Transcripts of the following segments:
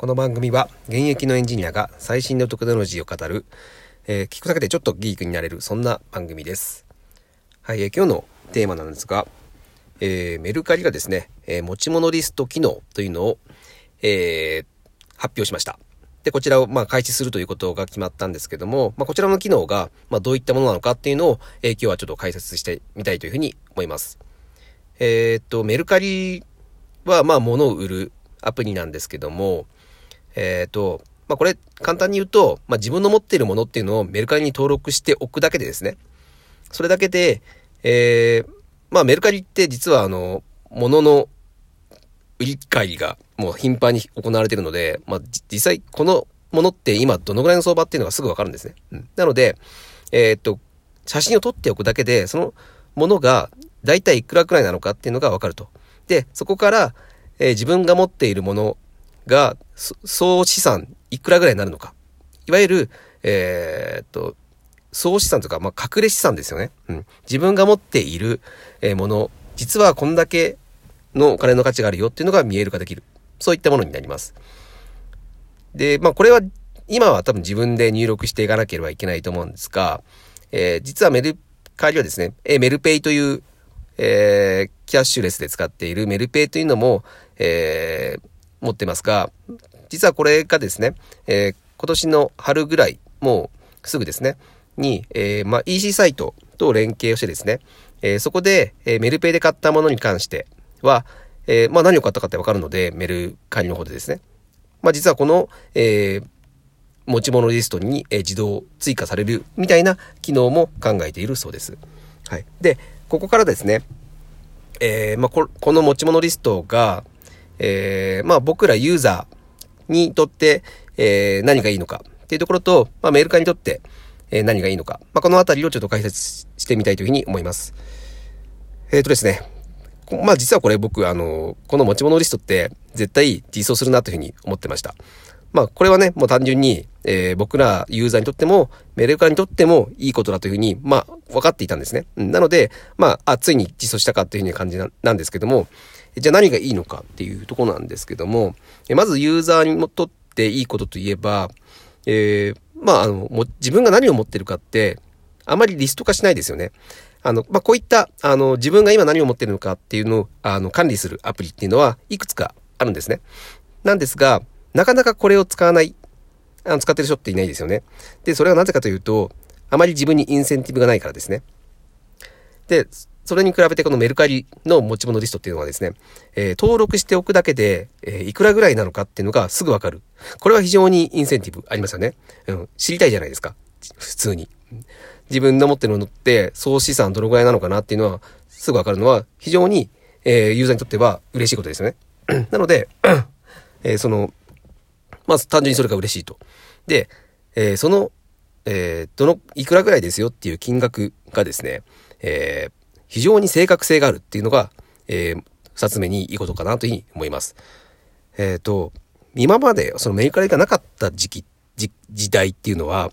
この番組は現役のエンジニアが最新のテクノロジーを語る、えー、聞くだけでちょっとギークになれる、そんな番組です。はい、えー、今日のテーマなんですが、えー、メルカリがですね、え持ち物リスト機能というのを、え発表しました。で、こちらを、まあ、開始するということが決まったんですけども、まあ、こちらの機能が、まあ、どういったものなのかっていうのを、え今日はちょっと解説してみたいというふうに思います。えっと、メルカリは、まあ、物を売るアプリなんですけども、えっ、ー、と、まあ、これ簡単に言うと、まあ、自分の持っているものっていうのをメルカリに登録しておくだけでですね、それだけで、えー、まあ、メルカリって実はあの、物の売り買いがもう頻繁に行われているので、まあ、実際このものって今どのぐらいの相場っていうのがすぐわかるんですね。うん、なので、えー、っと、写真を撮っておくだけで、そのものが大体いくらくらいなのかっていうのがわかると。で、そこから、えー、自分が持っているものが、総資産いくらぐらいになるのか。いわゆる、えー、っと、総資産とか、まあ、隠れ資産ですよね。うん。自分が持っている、えもの、実はこんだけのお金の価値があるよっていうのが見える化できる。そういったものになります。で、まあ、これは、今は多分自分で入力していかなければいけないと思うんですが、えー、実はメルカリはですね、え、メルペイという、えー、キャッシュレスで使っているメルペイというのも、えー、持ってますが、実はこれがですね、えー、今年の春ぐらい、もうすぐですね、に、えー、まあ、EC サイトと連携をしてですね、えー、そこで、えメルペイで買ったものに関しては、えまあ、何を買ったかってわかるので、メルカリの方でですね。まあ、実はこの、え持ち物リストに、え自動追加されるみたいな機能も考えているそうです。はい。で、ここからですね、えま、この持ち物リストが、えー、まあ僕らユーザーにとって、えー、何がいいのかっていうところと、まあメールカにとって、えー、何がいいのか。まあこのあたりをちょっと解説してみたいというふうに思います。えっ、ー、とですね。まあ実はこれ僕、あの、この持ち物リストって絶対実装するなというふうに思ってました。まあこれはね、もう単純に、えー、僕らユーザーにとっても、メールカにとってもいいことだというふうに、まあ分かっていたんですね。なので、まあ、あ、ついに実装したかというふうに感じなんですけども、じゃあ何がいいのかっていうとこなんですけども、まずユーザーにとっていいことといえば、えー、まあ、あの、も自分が何を持ってるかって、あまりリスト化しないですよね。あの、まあ、こういった、あの、自分が今何を持ってるのかっていうのを、あの、管理するアプリっていうのは、いくつかあるんですね。なんですが、なかなかこれを使わない、あの、使ってる人っていないですよね。で、それはなぜかというと、あまり自分にインセンティブがないからですね。で、それに比べてこのメルカリの持ち物リストっていうのはですね、えー、登録しておくだけで、えー、いくらぐらいなのかっていうのがすぐわかる。これは非常にインセンティブありますよね。うん、知りたいじゃないですか。普通に。自分の持ってるものって総資産どのぐらいなのかなっていうのはすぐわかるのは非常に、えー、ユーザーにとっては嬉しいことですよね。なので、えー、その、まず単純にそれが嬉しいと。で、えー、その、えー、どの、いくらぐらいですよっていう金額がですね、えー、非常に正確性があるっていうのが、えー、二つ目にいいことかなというふうに思います。えっ、ー、と、今までそのメルカリがなかった時期、時代っていうのは、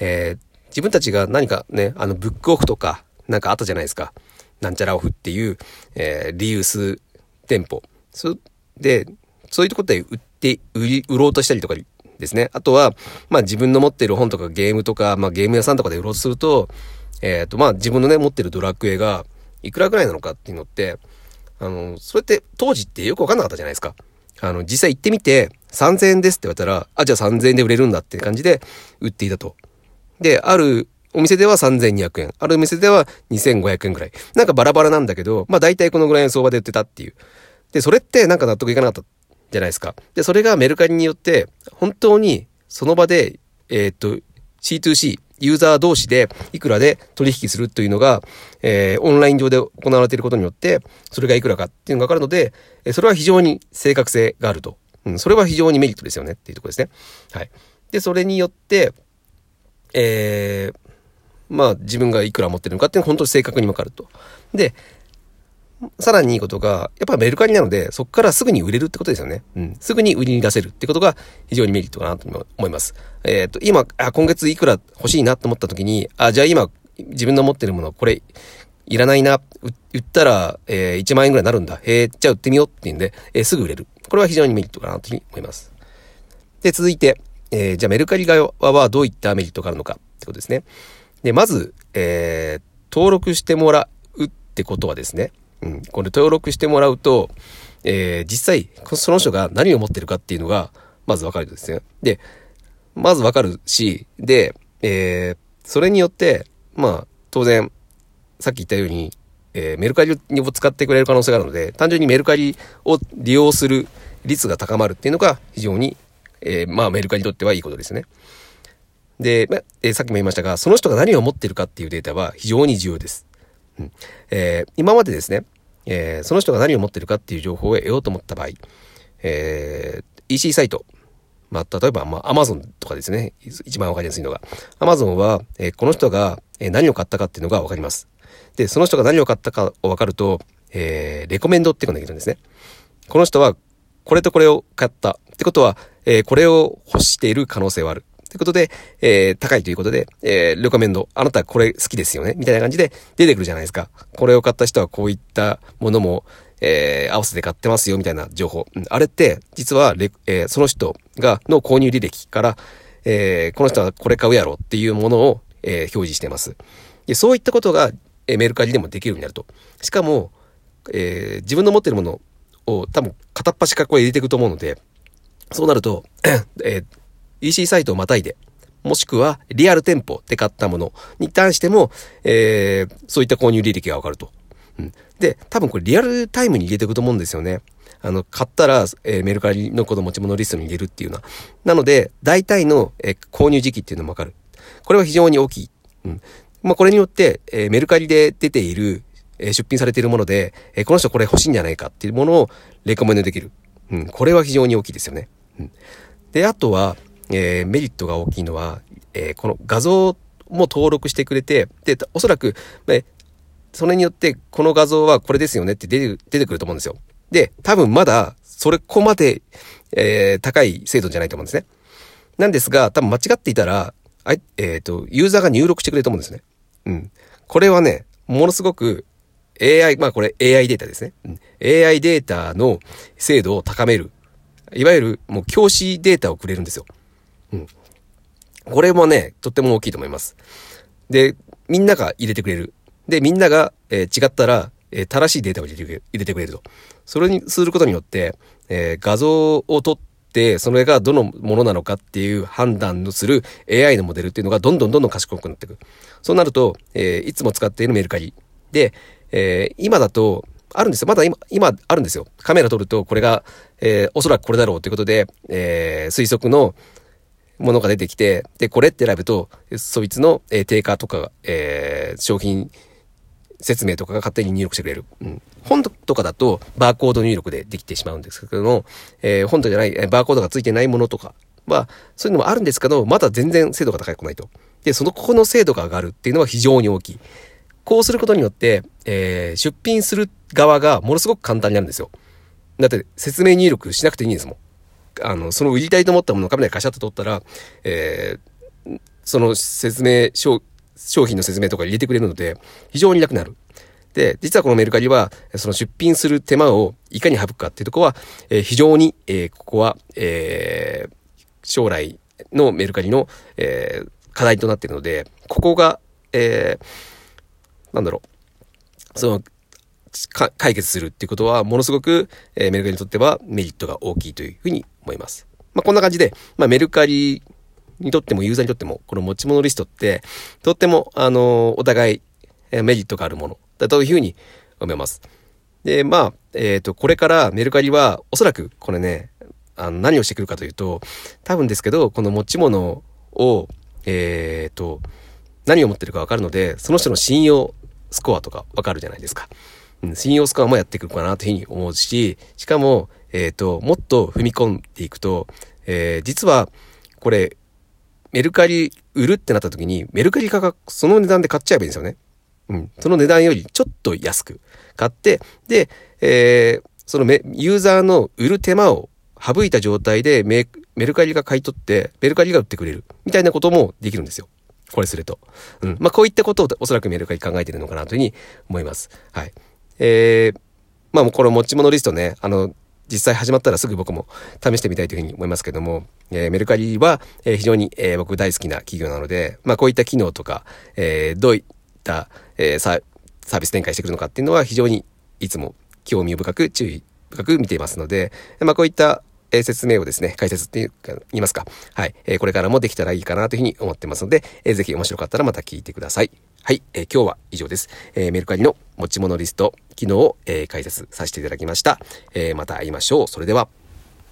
えー、自分たちが何かね、あの、ブックオフとか、なんかあったじゃないですか。なんちゃらオフっていう、えー、リユース店舗。そで、そういうとこで売って、売り、売ろうとしたりとかですね。あとは、まあ自分の持ってる本とかゲームとか、まあゲーム屋さんとかで売ろうとすると、えっ、ー、と、まあ自分のね、持ってるドラクエが、いくらぐらいなのかっていうのって、あの、それって当時ってよくわかんなかったじゃないですか。あの、実際行ってみて、3000円ですって言われたら、あ、じゃあ3000円で売れるんだって感じで売っていたと。で、あるお店では3200円。あるお店では2500円ぐらい。なんかバラバラなんだけど、まあ大体このぐらいの相場で売ってたっていう。で、それってなんか納得いかなかったじゃないですか。で、それがメルカリによって、本当にその場で、えー、っと、C2C、ユーザー同士でいくらで取引するというのが、えー、オンライン上で行われていることによって、それがいくらかっていうのがわかるので、それは非常に正確性があると。うん、それは非常にメリットですよねっていうとこですね。はい。で、それによって、えー、まあ自分がいくら持ってるのかっていうのは本当に正確にわかると。で、さらにいいことが、やっぱメルカリなので、そこからすぐに売れるってことですよね。うん。すぐに売りに出せるってことが非常にメリットかなと思います。えっ、ー、と、今、あ、今月いくら欲しいなと思った時に、あ、じゃあ今、自分の持ってるもの、これ、いらないな、売ったら、えー、1万円ぐらいになるんだ。へえ、じゃあ売ってみようっていうんで、えー、すぐ売れる。これは非常にメリットかなというふうに思います。で、続いて、えー、じゃあメルカリ側はどういったメリットがあるのかってことですね。で、まず、えー、登録してもらうってことはですね、うん、これ登録してもらうと、えー、実際、その人が何を持ってるかっていうのが、まずわかるんですね。で、まずわかるし、で、えー、それによって、まあ、当然、さっき言ったように、えー、メルカリを使ってくれる可能性があるので、単純にメルカリを利用する率が高まるっていうのが非常に、えー、まあメルカリにとってはいいことですね。で、まえー、さっきも言いましたが、その人が何を持ってるかっていうデータは非常に重要です。うんえー、今までですね、えー、その人が何を持ってるかっていう情報を得ようと思った場合、えー、EC サイト、まあ、例えば、まあ、Amazon とかですね、一番わかりやすいのが、Amazon は、えー、この人がえ何を買ったかっていうのがわかります。で、その人が何を買ったかをわかると、えー、レコメンドっていうのができるんですね。この人は、これとこれを買った。ってことは、えー、これを欲している可能性はある。ということで、えー、高いということで、えー、レコメンド、あなたこれ好きですよねみたいな感じで出てくるじゃないですか。これを買った人はこういったものも、えー、合わせて買ってますよみたいな情報。うん、あれって、実はレ、えー、その人が、の購入履歴から、えー、この人はこれ買うやろっていうものを、えー、表示してます。で、そういったことが、えー、メルカリでもできるようになると。しかも、えー、自分の持ってるものを多分片っ端からこれ入れていくと思うので、そうなると、えー、EC サイトをまたいで、もしくはリアル店舗で買ったものに対しても、えー、そういった購入履歴がわかると。うん。で、多分これリアルタイムに入れていくと思うんですよね。あの、買ったら、えー、メルカリのこの持ち物リストに入れるっていうのは。なので、大体の、えー、購入時期っていうのもわかる。これは非常に大きい。うん。まあ、これによって、えー、メルカリで出ている、え、出品されているもので、え、この人これ欲しいんじゃないかっていうものをレコメンドできる。うん。これは非常に大きいですよね。うん。で、あとは、えー、メリットが大きいのは、えー、この画像も登録してくれて、で、おそらく、えそれによって、この画像はこれですよねって出て出てくると思うんですよ。で、多分まだ、それこまで、えー、高い精度じゃないと思うんですね。なんですが、多分間違っていたら、あえっ、ー、と、ユーザーが入力してくれると思うんですね。うん。これはね、ものすごく AI、まあこれ AI データですね。うん、AI データの精度を高める。いわゆるもう教師データをくれるんですよ。うん。これもね、とっても大きいと思います。で、みんなが入れてくれる。で、みんなが、えー、違ったら、えー、正しいデータを入れてくれると。それにすることによって、えー、画像を撮って、それがどのものなのかっていう判断のする AI のモデルっていうのがどんどんどんどん賢くなっていく。そうなると、えー、いつも使っているメルカリで、えー、今だと、あるんですよ。まだ今、今あるんですよ。カメラ撮るとこれが、えー、おそらくこれだろうということで、えー、推測の、ものが出てきて、で、これって選ぶと、そいつの、えー、定価とか、えー、商品説明とかが勝手に入力してくれる。うん。本とかだと、バーコード入力でできてしまうんですけども、えー、本とじゃない、バーコードがついてないものとかは、そういうのもあるんですけど、まだ全然精度が高くないと。で、その、ここの精度が上がるっていうのは非常に大きい。こうすることによって、えー、出品する側がものすごく簡単になるんですよ。だって説明入力しなくていいんですもん。あの、その売りたいと思ったものをカメラでカシャッと撮ったら、えー、その説明、商品の説明とか入れてくれるので、非常に楽になる。で、実はこのメルカリは、その出品する手間をいかに省くかっていうとこは、えー、非常に、えー、ここは、えー、将来のメルカリの、えー、課題となっているので、ここが、えー、なんだろう、その、解決するっていうことは、ものすごく、えー、メルカリにとってはメリットが大きいというふうに思います。まあ、こんな感じで、まあ、メルカリにとってもユーザーにとっても、この持ち物リストって、とっても、あの、お互い、えメリットがあるものだというふうに思います。で、まあ、えっ、ー、と、これからメルカリは、おそらく、これね、あの、何をしてくるかというと、多分ですけど、この持ち物を、えっ、ー、と、何を持ってるかわかるので、その人の信用スコアとかわかるじゃないですか。うん、信用スコアもやってくるかなというふうに思うし、しかも、えっ、ー、と、もっと踏み込んでいくと、えー、実は、これ、メルカリ売るってなった時に、メルカリ価格、その値段で買っちゃえばいいんですよね。うん。その値段よりちょっと安く買って、で、えー、そのメユーザーの売る手間を省いた状態でメメルカリが買い取って、メルカリが売ってくれる。みたいなこともできるんですよ。これすると。うん。まあ、こういったことをおそらくメルカリ考えてるのかなというふうに思います。はい。えー、まあ、この持ち物リストね、あの、実際始まったらすぐ僕も試してみたいというふうに思いますけども、えー、メルカリは、えー、非常に、えー、僕大好きな企業なので、まあこういった機能とか、えー、どういった、えー、サービス展開してくるのかっていうのは非常にいつも興味深く注意深く見ていますので、まあこういったえ説明をですね、解説っていうか、言いますか。はい。えこれからもできたらいいかなというふうに思ってますので、えー、ぜひ面白かったらまた聞いてください。はい。え今日は以上です。えメルカリの持ち物リスト、機能を、え解説させていただきました。えまた会いましょう。それでは。